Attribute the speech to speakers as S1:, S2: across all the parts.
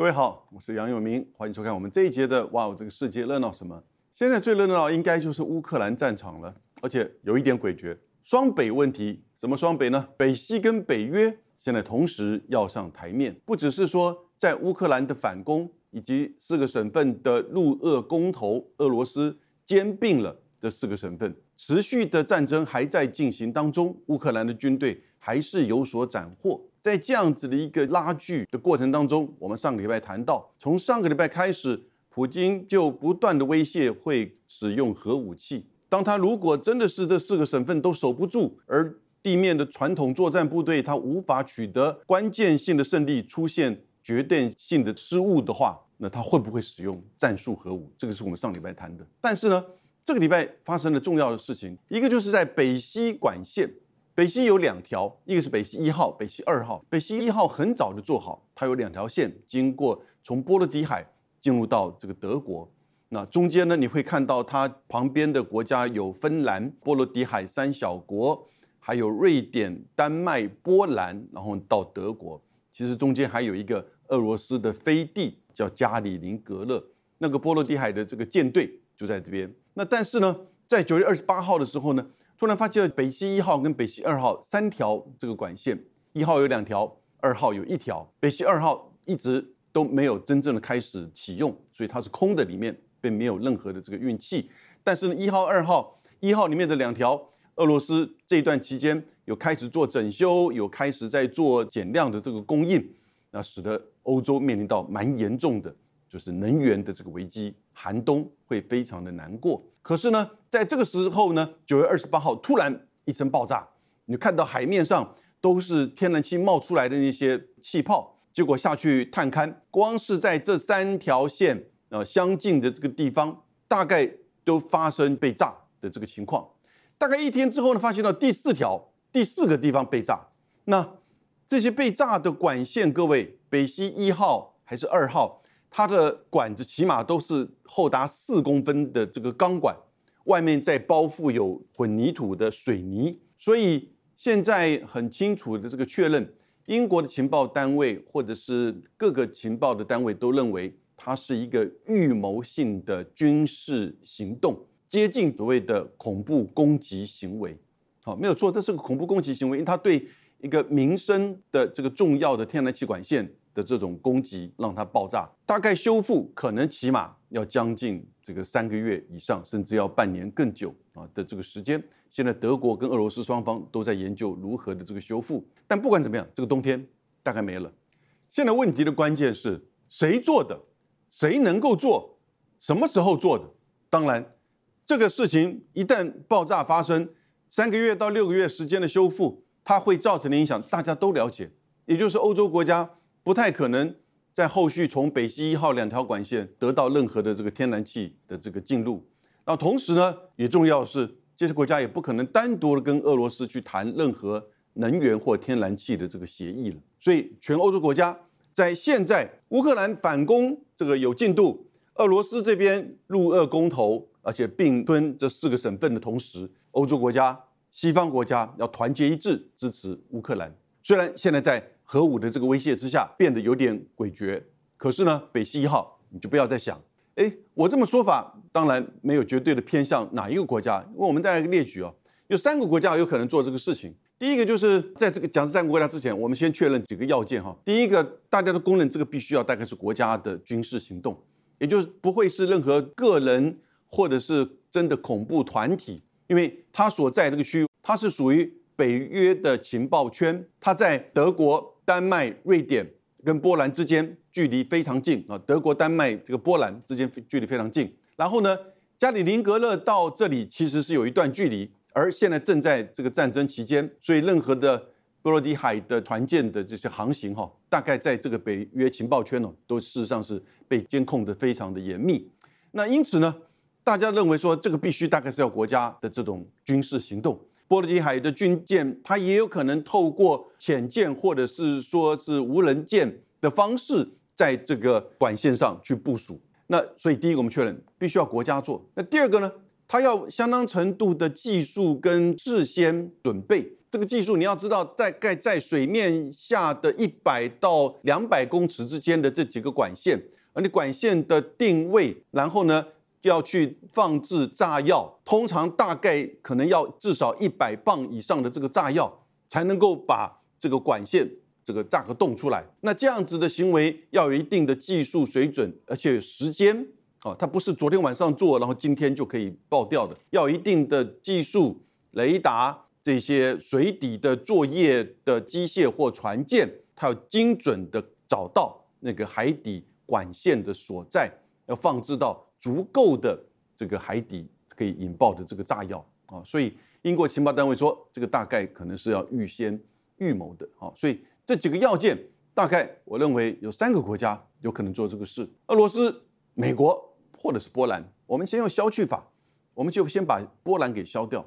S1: 各位好，我是杨永明，欢迎收看我们这一节的《哇哦，这个世界热闹什么》。现在最热闹应该就是乌克兰战场了，而且有一点诡谲，双北问题。什么双北呢？北溪跟北约现在同时要上台面，不只是说在乌克兰的反攻以及四个省份的陆俄公投，俄罗斯兼并了这四个省份，持续的战争还在进行当中，乌克兰的军队还是有所斩获。在这样子的一个拉锯的过程当中，我们上个礼拜谈到，从上个礼拜开始，普京就不断的威胁会使用核武器。当他如果真的是这四个省份都守不住，而地面的传统作战部队他无法取得关键性的胜利，出现决定性的失误的话，那他会不会使用战术核武？这个是我们上礼拜谈的。但是呢，这个礼拜发生了重要的事情，一个就是在北溪管线。北溪有两条，一个是北溪一号，北溪二号。北溪一号很早就做好，它有两条线，经过从波罗的海进入到这个德国。那中间呢，你会看到它旁边的国家有芬兰、波罗的海三小国，还有瑞典、丹麦、波兰，然后到德国。其实中间还有一个俄罗斯的飞地叫加里宁格勒，那个波罗的海的这个舰队就在这边。那但是呢，在九月二十八号的时候呢。突然发现了北溪一号跟北溪二号三条这个管线，一号有两条，二号有一条。北溪二号一直都没有真正的开始启用，所以它是空的，里面并没有任何的这个运气。但是呢，一号、二号，一号里面的两条，俄罗斯这一段期间有开始做整修，有开始在做减量的这个供应，那使得欧洲面临到蛮严重的就是能源的这个危机，寒冬会非常的难过。可是呢，在这个时候呢，九月二十八号突然一声爆炸，你看到海面上都是天然气冒出来的那些气泡，结果下去探勘，光是在这三条线呃相近的这个地方，大概都发生被炸的这个情况。大概一天之后呢，发现到第四条、第四个地方被炸。那这些被炸的管线，各位，北溪一号还是二号？它的管子起码都是厚达四公分的这个钢管，外面再包覆有混凝土的水泥，所以现在很清楚的这个确认，英国的情报单位或者是各个情报的单位都认为它是一个预谋性的军事行动，接近所谓的恐怖攻击行为。好，没有错，这是个恐怖攻击行为，因为它对一个民生的这个重要的天然气管线。的这种攻击让它爆炸，大概修复可能起码要将近这个三个月以上，甚至要半年更久啊的这个时间。现在德国跟俄罗斯双方都在研究如何的这个修复，但不管怎么样，这个冬天大概没了。现在问题的关键是谁做的，谁能够做，什么时候做的？当然，这个事情一旦爆炸发生，三个月到六个月时间的修复，它会造成的影响大家都了解，也就是欧洲国家。不太可能在后续从北溪一号两条管线得到任何的这个天然气的这个进入。那同时呢，也重要是这些国家也不可能单独的跟俄罗斯去谈任何能源或天然气的这个协议了。所以，全欧洲国家在现在乌克兰反攻这个有进度，俄罗斯这边入俄公投，而且并吞这四个省份的同时，欧洲国家、西方国家要团结一致支持乌克兰。虽然现在在核武的这个威胁之下变得有点诡谲，可是呢，北溪一号你就不要再想，哎，我这么说法当然没有绝对的偏向哪一个国家，因为我们大家列举哦，有三个国家有可能做这个事情。第一个就是在这个讲这三个国家之前，我们先确认几个要件哈。第一个，大家都公认这个必须要大概是国家的军事行动，也就是不会是任何个人或者是真的恐怖团体，因为他所在这个区域，它是属于北约的情报圈，它在德国。丹麦、瑞典跟波兰之间距离非常近啊，德国、丹麦这个波兰之间距离非常近。然后呢，加里宁格勒到这里其实是有一段距离，而现在正在这个战争期间，所以任何的波罗的海的船舰的这些航行哈，大概在这个北约情报圈哦，都事实上是被监控的非常的严密。那因此呢，大家认为说这个必须大概是要国家的这种军事行动。波罗的海的军舰，它也有可能透过潜舰或者是说是无人舰的方式，在这个管线上去部署。那所以第一个我们确认必须要国家做。那第二个呢，它要相当程度的技术跟事先准备，这个技术你要知道，在盖在水面下的一百到两百公尺之间的这几个管线，而你管线的定位，然后呢要去放置炸药，通常大概可能要至少一百磅以上的这个炸药，才能够把这个管线这个炸个洞出来。那这样子的行为要有一定的技术水准，而且时间啊，它不是昨天晚上做，然后今天就可以爆掉的，要一定的技术雷达。这些水底的作业的机械或船舰，它要精准的找到那个海底管线的所在，要放置到足够的这个海底可以引爆的这个炸药啊。所以英国情报单位说，这个大概可能是要预先预谋的啊。所以这几个要件，大概我认为有三个国家有可能做这个事：俄罗斯、美国或者是波兰。我们先用消去法，我们就先把波兰给消掉。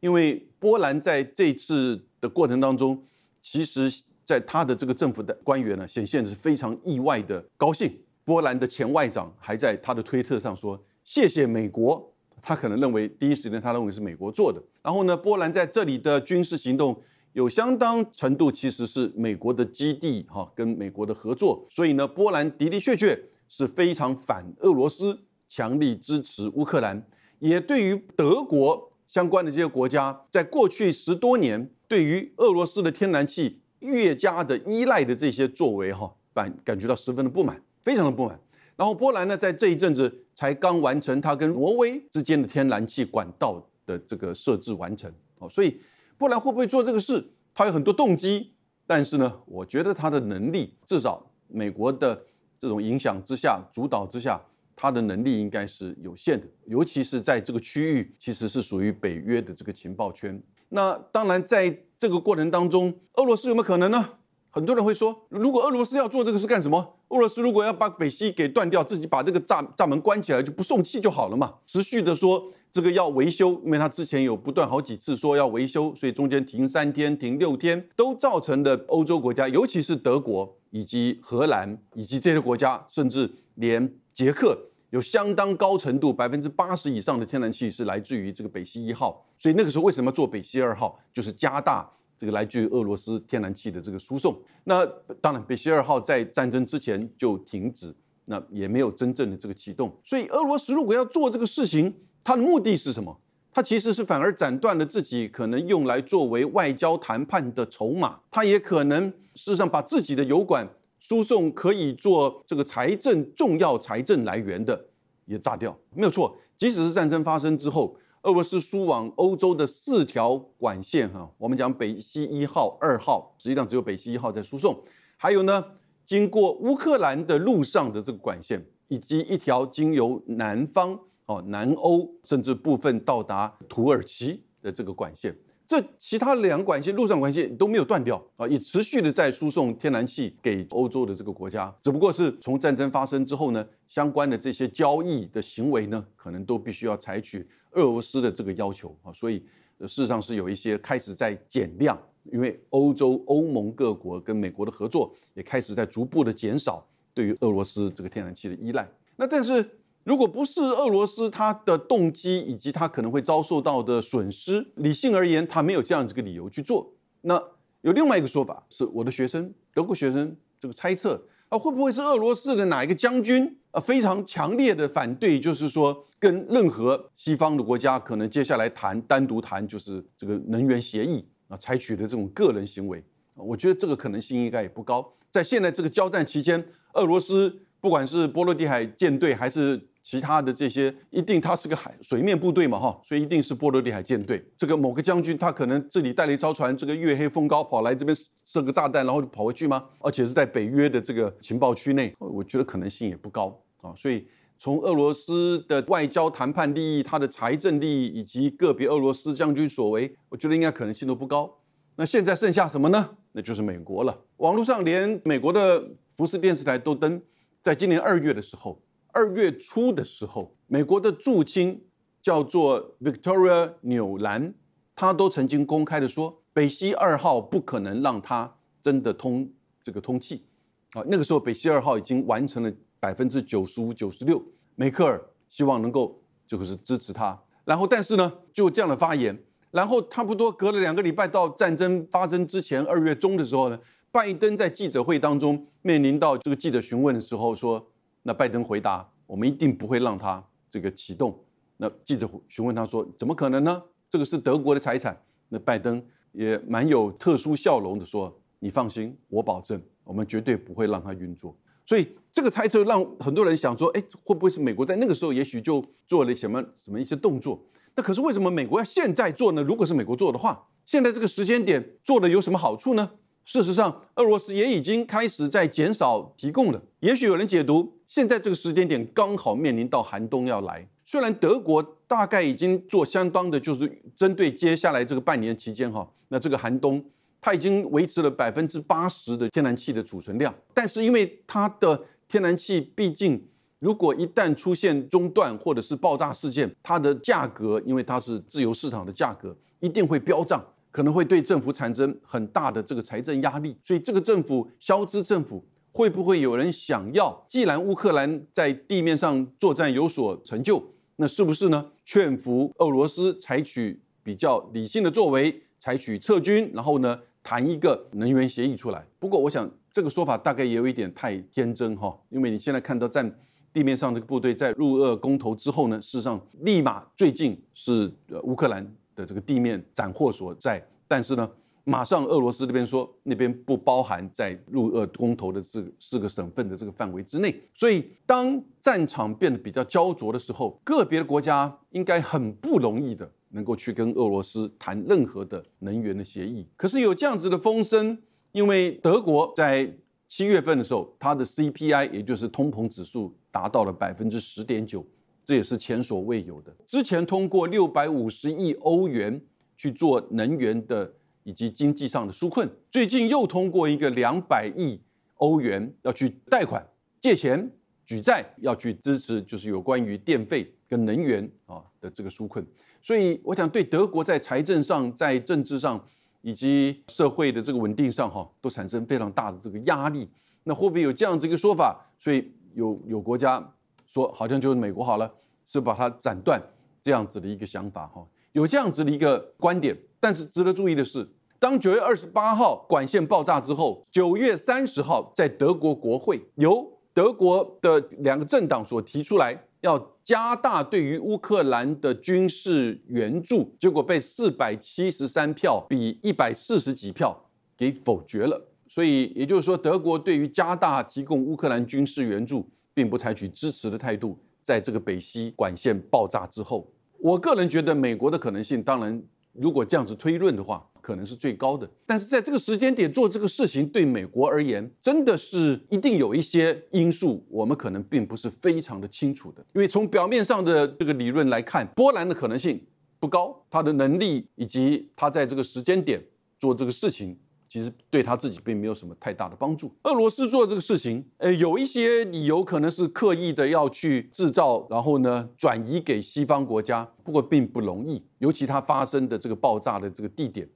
S1: 因为波兰在这次的过程当中，其实在他的这个政府的官员呢，显现是非常意外的高兴。波兰的前外长还在他的推特上说：“谢谢美国。”他可能认为第一时间他认为是美国做的。然后呢，波兰在这里的军事行动有相当程度其实是美国的基地哈，跟美国的合作。所以呢，波兰的的确确是非常反俄罗斯，强力支持乌克兰，也对于德国。相关的这些国家，在过去十多年，对于俄罗斯的天然气越加的依赖的这些作为，哈，感感觉到十分的不满，非常的不满。然后波兰呢，在这一阵子才刚完成它跟挪威之间的天然气管道的这个设置完成，哦，所以波兰会不会做这个事？它有很多动机，但是呢，我觉得它的能力，至少美国的这种影响之下、主导之下。他的能力应该是有限的，尤其是在这个区域，其实是属于北约的这个情报圈。那当然，在这个过程当中，俄罗斯有没有可能呢？很多人会说，如果俄罗斯要做这个是干什么？俄罗斯如果要把北溪给断掉，自己把这个闸闸门关起来，就不送气就好了嘛。持续的说这个要维修，因为他之前有不断好几次说要维修，所以中间停三天、停六天，都造成的欧洲国家，尤其是德国以及荷兰以及这些国家，甚至连捷克。有相当高程度，百分之八十以上的天然气是来自于这个北溪一号，所以那个时候为什么做北溪二号，就是加大这个来自于俄罗斯天然气的这个输送。那当然，北溪二号在战争之前就停止，那也没有真正的这个启动。所以俄罗斯如果要做这个事情，它的目的是什么？它其实是反而斩断了自己可能用来作为外交谈判的筹码，它也可能事实上把自己的油管。输送可以做这个财政重要财政来源的也炸掉，没有错。即使是战争发生之后，俄罗斯输往欧洲的四条管线，哈，我们讲北溪一号、二号，实际上只有北溪一号在输送。还有呢，经过乌克兰的路上的这个管线，以及一条经由南方哦南欧，甚至部分到达土耳其的这个管线。这其他两管线，陆上管线都没有断掉啊，也持续的在输送天然气给欧洲的这个国家。只不过是从战争发生之后呢，相关的这些交易的行为呢，可能都必须要采取俄罗斯的这个要求啊，所以事实上是有一些开始在减量，因为欧洲欧盟各国跟美国的合作也开始在逐步的减少对于俄罗斯这个天然气的依赖。那但是。如果不是俄罗斯，他的动机以及他可能会遭受到的损失，理性而言，他没有这样子个理由去做。那有另外一个说法，是我的学生，德国学生这个猜测啊，会不会是俄罗斯的哪一个将军啊，非常强烈的反对，就是说跟任何西方的国家可能接下来谈单独谈就是这个能源协议啊，采取的这种个人行为，我觉得这个可能性应该也不高。在现在这个交战期间，俄罗斯不管是波罗的海舰队还是其他的这些一定，它是个海水面部队嘛，哈，所以一定是波罗的海舰队。这个某个将军，他可能这里带了一艘船，这个月黑风高跑来这边设个炸弹，然后跑回去吗？而且是在北约的这个情报区内，我觉得可能性也不高啊。所以从俄罗斯的外交谈判利益、他的财政利益以及个别俄罗斯将军所为，我觉得应该可能性都不高。那现在剩下什么呢？那就是美国了。网络上连美国的福斯电视台都登，在今年二月的时候。二月初的时候，美国的驻青叫做 Victoria 纽兰，他都曾经公开的说，北溪二号不可能让它真的通这个通气。啊，那个时候北溪二号已经完成了百分之九十五、九十六，梅克尔希望能够就是支持他。然后，但是呢，就这样的发言，然后差不多隔了两个礼拜到战争发生之前二月中的时候呢，拜登在记者会当中面临到这个记者询问的时候说，那拜登回答，我们一定不会让他这个启动。那记者询问他说，怎么可能呢？这个是德国的财产。那拜登也蛮有特殊笑容的说，你放心，我保证，我们绝对不会让它运作。所以这个猜测让很多人想说，哎，会不会是美国在那个时候也许就做了什么什么一些动作？那可是为什么美国要现在做呢？如果是美国做的话，现在这个时间点做的有什么好处呢？事实上，俄罗斯也已经开始在减少提供了。也许有人解读，现在这个时间点刚好面临到寒冬要来。虽然德国大概已经做相当的，就是针对接下来这个半年期间哈，那这个寒冬。它已经维持了百分之八十的天然气的储存量，但是因为它的天然气毕竟，如果一旦出现中断或者是爆炸事件，它的价格因为它是自由市场的价格，一定会飙涨，可能会对政府产生很大的这个财政压力。所以这个政府消资政府会不会有人想要？既然乌克兰在地面上作战有所成就，那是不是呢？劝服俄罗斯采取比较理性的作为，采取撤军，然后呢？谈一个能源协议出来，不过我想这个说法大概也有一点太天真哈，因为你现在看到在地面上这个部队在入俄公投之后呢，事实上立马最近是乌克兰的这个地面斩获所在，但是呢，马上俄罗斯这边说那边不包含在入俄公投的这四个省份的这个范围之内，所以当战场变得比较焦灼的时候，个别的国家应该很不容易的。能够去跟俄罗斯谈任何的能源的协议，可是有这样子的风声，因为德国在七月份的时候，它的 CPI 也就是通膨指数达到了百分之十点九，这也是前所未有的。之前通过六百五十亿欧元去做能源的以及经济上的纾困，最近又通过一个两百亿欧元要去贷款借钱举债，要去支持就是有关于电费跟能源啊的这个纾困。所以，我想对德国在财政上、在政治上以及社会的这个稳定上，哈，都产生非常大的这个压力。那会不会有这样子一个说法？所以有有国家说，好像就是美国好了，是把它斩断这样子的一个想法，哈，有这样子的一个观点。但是值得注意的是，当九月二十八号管线爆炸之后，九月三十号在德国国会由德国的两个政党所提出来。要加大对于乌克兰的军事援助，结果被四百七十三票比一百四十几票给否决了。所以也就是说，德国对于加大提供乌克兰军事援助，并不采取支持的态度。在这个北溪管线爆炸之后，我个人觉得美国的可能性，当然如果这样子推论的话。可能是最高的，但是在这个时间点做这个事情，对美国而言，真的是一定有一些因素，我们可能并不是非常的清楚的。因为从表面上的这个理论来看，波兰的可能性不高，他的能力以及他在这个时间点做这个事情，其实对他自己并没有什么太大的帮助。俄罗斯做这个事情，呃，有一些理由可能是刻意的要去制造，然后呢转移给西方国家，不过并不容易，尤其它发生的这个爆炸的这个地点。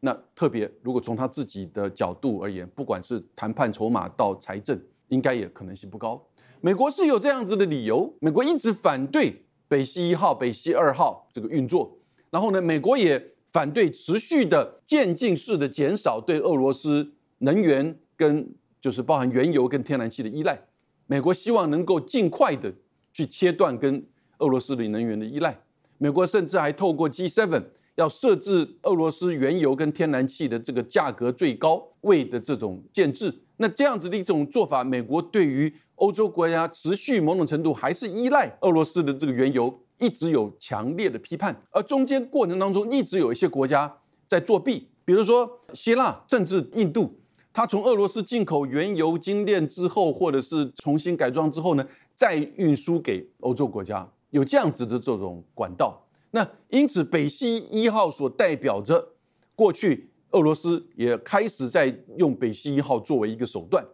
S1: 那特别，如果从他自己的角度而言，不管是谈判筹码到财政，应该也可能性不高。美国是有这样子的理由，美国一直反对北溪一号、北溪二号这个运作，然后呢，美国也反对持续的渐进式的减少对俄罗斯能源跟就是包含原油跟天然气的依赖。美国希望能够尽快的去切断跟俄罗斯的能源的依赖。美国甚至还透过 G7。要设置俄罗斯原油跟天然气的这个价格最高位的这种建制，那这样子的一种做法，美国对于欧洲国家持续某种程度还是依赖俄罗斯的这个原油，一直有强烈的批判。而中间过程当中，一直有一些国家在作弊，比如说希腊，甚至印度，它从俄罗斯进口原油精炼之后，或者是重新改装之后呢，再运输给欧洲国家，有这样子的这种管道。那因此，北溪一号所代表着过去俄罗斯也开始在用北溪一号作为一个手段，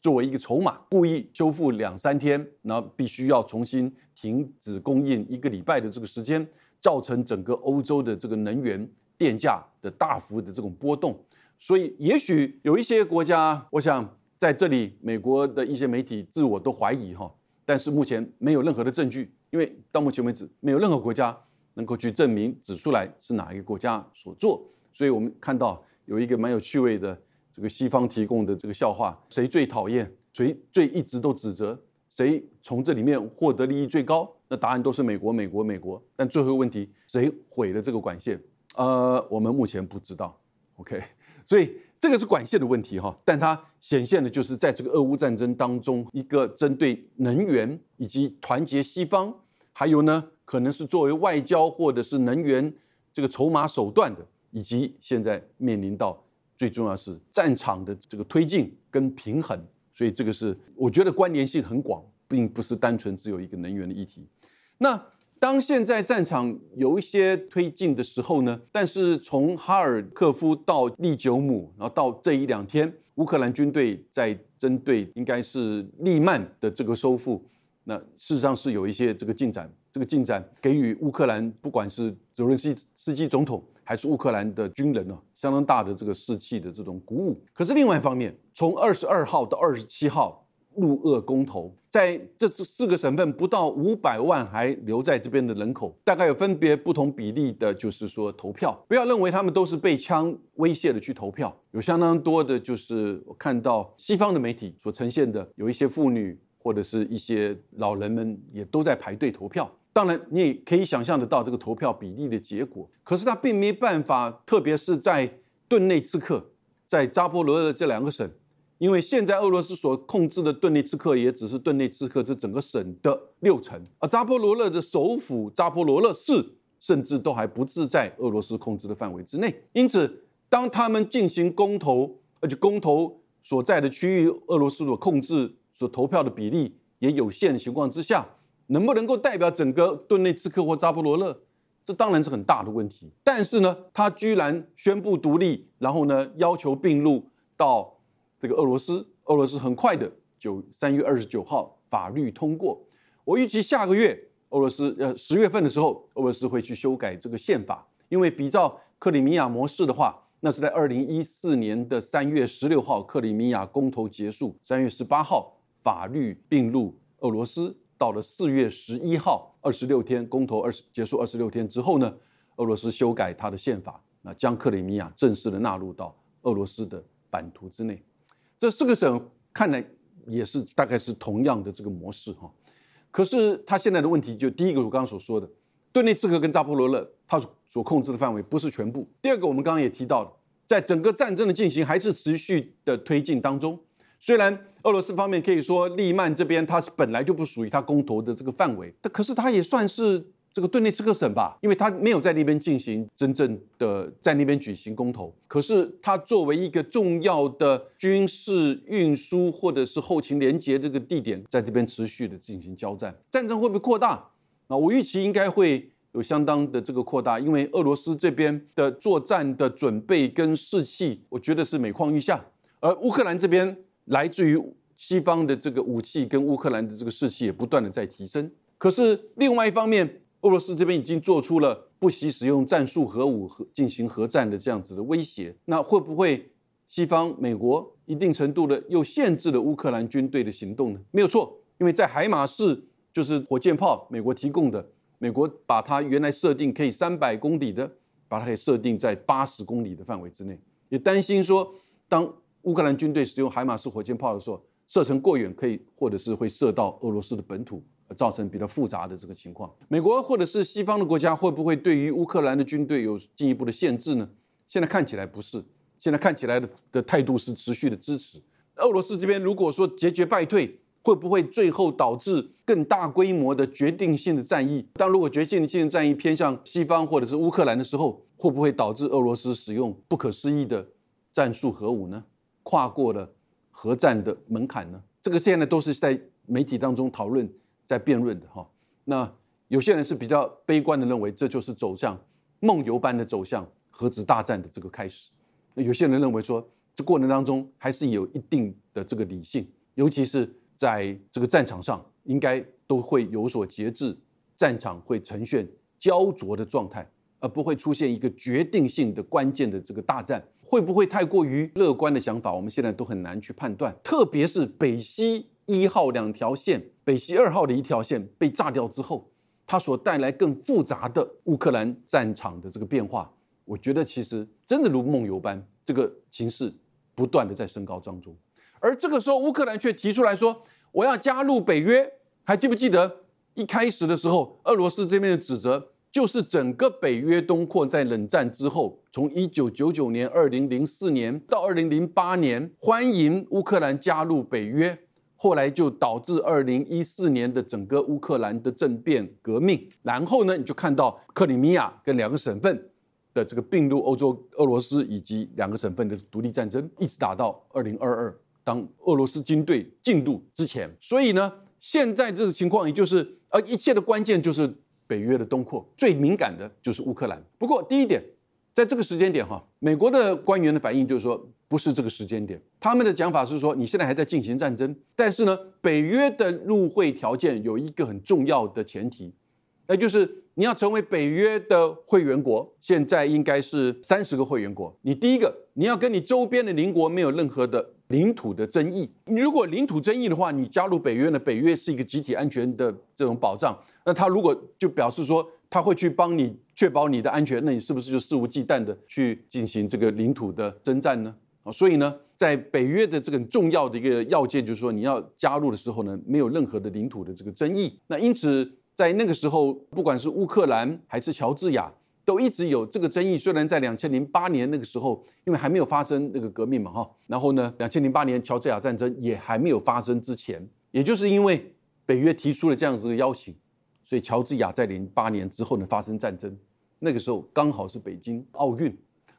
S1: 作为一个筹码，故意修复两三天，然后必须要重新停止供应一个礼拜的这个时间，造成整个欧洲的这个能源电价的大幅的这种波动。所以，也许有一些国家，我想在这里，美国的一些媒体自我都怀疑哈，但是目前没有任何的证据，因为到目前为止，没有任何国家。能够去证明指出来是哪一个国家所做。所以我们看到有一个蛮有趣味的这个西方提供的这个笑话：谁最讨厌？谁最一直都指责？谁从这里面获得利益最高？那答案都是美国，美国，美国。但最后一个问题，谁毁了这个管线？呃，我们目前不知道。OK，所以这个是管线的问题哈。但它显现的就是在这个俄乌战争当中，一个针对能源以及团结西方，还有呢，可能是作为外交或者是能源这个筹码手段的，以及现在面临到最重要是战场的这个推进跟平衡。所以这个是我觉得关联性很广，并不是单纯只有一个能源的议题。那当现在战场有一些推进的时候呢？但是从哈尔科夫到利久姆，然后到这一两天，乌克兰军队在针对应该是利曼的这个收复，那事实上是有一些这个进展。这个进展给予乌克兰不管是泽连斯斯基总统还是乌克兰的军人呢，相当大的这个士气的这种鼓舞。可是另外一方面，从二十二号到二十七号，陆俄公投，在这四个省份不到五百万还留在这边的人口，大概有分别不同比例的，就是说投票。不要认为他们都是被枪威胁的去投票，有相当多的，就是我看到西方的媒体所呈现的，有一些妇女或者是一些老人们也都在排队投票。当然，你也可以想象得到这个投票比例的结果。可是他并没办法，特别是在顿内茨克、在扎波罗热这两个省，因为现在俄罗斯所控制的顿内茨克也只是顿内茨克这整个省的六成，而扎波罗热的首府扎波罗热市甚至都还不是在俄罗斯控制的范围之内。因此，当他们进行公投，而且公投所在的区域，俄罗斯所控制所投票的比例也有限的情况之下。能不能够代表整个顿内茨克或扎波罗热？这当然是很大的问题。但是呢，他居然宣布独立，然后呢，要求并入到这个俄罗斯。俄罗斯很快的就三月二十九号法律通过。我预计下个月俄罗斯呃十月份的时候，俄罗斯会去修改这个宪法，因为比照克里米亚模式的话，那是在二零一四年的三月十六号克里米亚公投结束，三月十八号法律并入俄罗斯。到了四月十一号，二十六天公投二十结束二十六天之后呢，俄罗斯修改它的宪法，那将克里米亚正式的纳入到俄罗斯的版图之内。这四个省看来也是大概是同样的这个模式哈。可是它现在的问题就第一个，我刚刚所说的，顿内茨克跟扎波罗热，它所控制的范围不是全部。第二个，我们刚刚也提到了，在整个战争的进行还是持续的推进当中。虽然俄罗斯方面可以说利曼这边它是本来就不属于它公投的这个范围，但可是它也算是这个顿内茨克省吧，因为它没有在那边进行真正的在那边举行公投。可是它作为一个重要的军事运输或者是后勤连接这个地点，在这边持续的进行交战，战争会不会扩大？啊，我预期应该会有相当的这个扩大，因为俄罗斯这边的作战的准备跟士气，我觉得是每况愈下，而乌克兰这边。来自于西方的这个武器跟乌克兰的这个士气也不断的在提升，可是另外一方面，俄罗斯这边已经做出了不惜使用战术核武和进行核战的这样子的威胁，那会不会西方美国一定程度的又限制了乌克兰军队的行动呢？没有错，因为在海马式就是火箭炮，美国提供的，美国把它原来设定可以三百公里的，把它给设定在八十公里的范围之内，也担心说当。乌克兰军队使用海马式火箭炮的时候，射程过远，可以或者是会射到俄罗斯的本土，造成比较复杂的这个情况。美国或者是西方的国家会不会对于乌克兰的军队有进一步的限制呢？现在看起来不是，现在看起来的的态度是持续的支持。俄罗斯这边如果说节节败退，会不会最后导致更大规模的决定性的战役？但如果决定性的战役偏向西方或者是乌克兰的时候，会不会导致俄罗斯使用不可思议的战术核武呢？跨过了核战的门槛呢？这个现在都是在媒体当中讨论、在辩论的哈。那有些人是比较悲观的，认为这就是走向梦游般的走向核子大战的这个开始。那有些人认为说，这过程当中还是有一定的这个理性，尤其是在这个战场上，应该都会有所节制，战场会呈现焦灼的状态。而不会出现一个决定性的关键的这个大战，会不会太过于乐观的想法？我们现在都很难去判断。特别是北溪一号两条线，北溪二号的一条线被炸掉之后，它所带来更复杂的乌克兰战场的这个变化，我觉得其实真的如梦游般，这个形势不断的在升高当中。而这个时候，乌克兰却提出来说：“我要加入北约。”还记不记得一开始的时候，俄罗斯这边的指责就是整个北约东扩在冷战之后，从一九九九年、二零零四年到二零零八年，欢迎乌克兰加入北约。后来就导致二零一四年的整个乌克兰的政变革命，然后呢，你就看到克里米亚跟两个省份的这个并入欧洲俄罗斯以及两个省份的独立战争，一直打到二零二二，当俄罗斯军队进入之前。所以呢，现在这个情况，也就是呃，一切的关键就是北约的东扩，最敏感的就是乌克兰。不过第一点。在这个时间点，哈，美国的官员的反应就是说，不是这个时间点。他们的讲法是说，你现在还在进行战争，但是呢，北约的入会条件有一个很重要的前提，那就是你要成为北约的会员国。现在应该是三十个会员国。你第一个，你要跟你周边的邻国没有任何的领土的争议。你如果领土争议的话，你加入北约呢？北约是一个集体安全的这种保障。那他如果就表示说。他会去帮你确保你的安全，那你是不是就肆无忌惮的去进行这个领土的征战呢？啊，所以呢，在北约的这个重要的一个要件就是说，你要加入的时候呢，没有任何的领土的这个争议。那因此，在那个时候，不管是乌克兰还是乔治亚，都一直有这个争议。虽然在两千零八年那个时候，因为还没有发生那个革命嘛，哈，然后呢，两千零八年乔治亚战争也还没有发生之前，也就是因为北约提出了这样子的邀请。所以，乔治亚在零八年之后呢发生战争，那个时候刚好是北京奥运，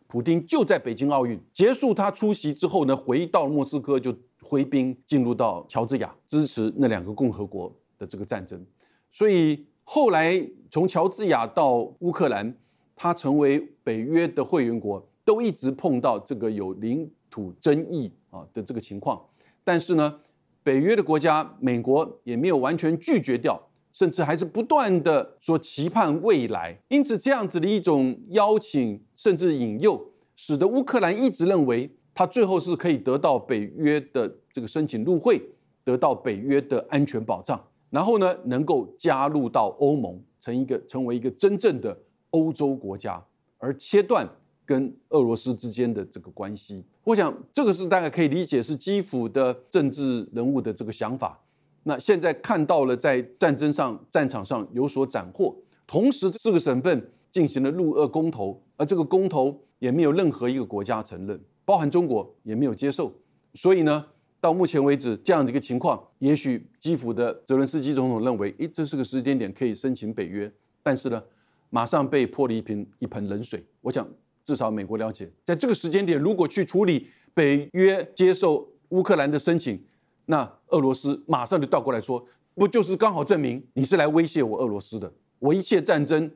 S1: 普京就在北京奥运结束他出席之后呢，回到莫斯科就挥兵进入到乔治亚，支持那两个共和国的这个战争。所以后来从乔治亚到乌克兰，他成为北约的会员国，都一直碰到这个有领土争议啊的这个情况。但是呢，北约的国家美国也没有完全拒绝掉。甚至还是不断的说期盼未来，因此这样子的一种邀请，甚至引诱，使得乌克兰一直认为他最后是可以得到北约的这个申请入会，得到北约的安全保障，然后呢能够加入到欧盟，成一个成为一个真正的欧洲国家，而切断跟俄罗斯之间的这个关系。我想这个是大概可以理解是基辅的政治人物的这个想法。那现在看到了，在战争上战场上有所斩获，同时四个省份进行了入俄公投，而这个公投也没有任何一个国家承认，包含中国也没有接受。所以呢，到目前为止这样的一个情况，也许基辅的泽伦斯基总统认为，诶，这是个时间点可以申请北约，但是呢，马上被泼了一瓶一盆冷水。我想，至少美国了解，在这个时间点，如果去处理北约接受乌克兰的申请。那俄罗斯马上就倒过来说，不就是刚好证明你是来威胁我俄罗斯的？我一切战争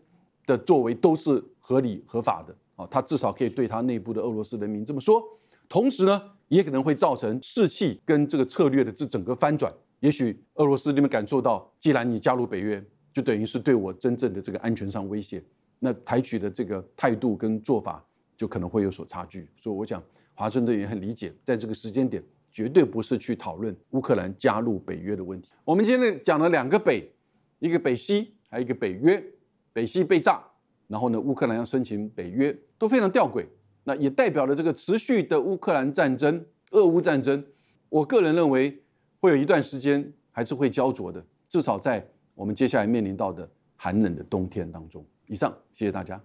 S1: 的作为都是合理合法的啊！他至少可以对他内部的俄罗斯人民这么说。同时呢，也可能会造成士气跟这个策略的这整个翻转。也许俄罗斯那边感受到，既然你加入北约，就等于是对我真正的这个安全上威胁，那采取的这个态度跟做法就可能会有所差距。所以我想，华盛顿也很理解，在这个时间点。绝对不是去讨论乌克兰加入北约的问题。我们今天讲了两个北，一个北西，还有一个北约。北西被炸，然后呢，乌克兰要申请北约，都非常吊诡。那也代表了这个持续的乌克兰战争、俄乌战争。我个人认为，会有一段时间还是会焦灼的，至少在我们接下来面临到的寒冷的冬天当中。以上，谢谢大家。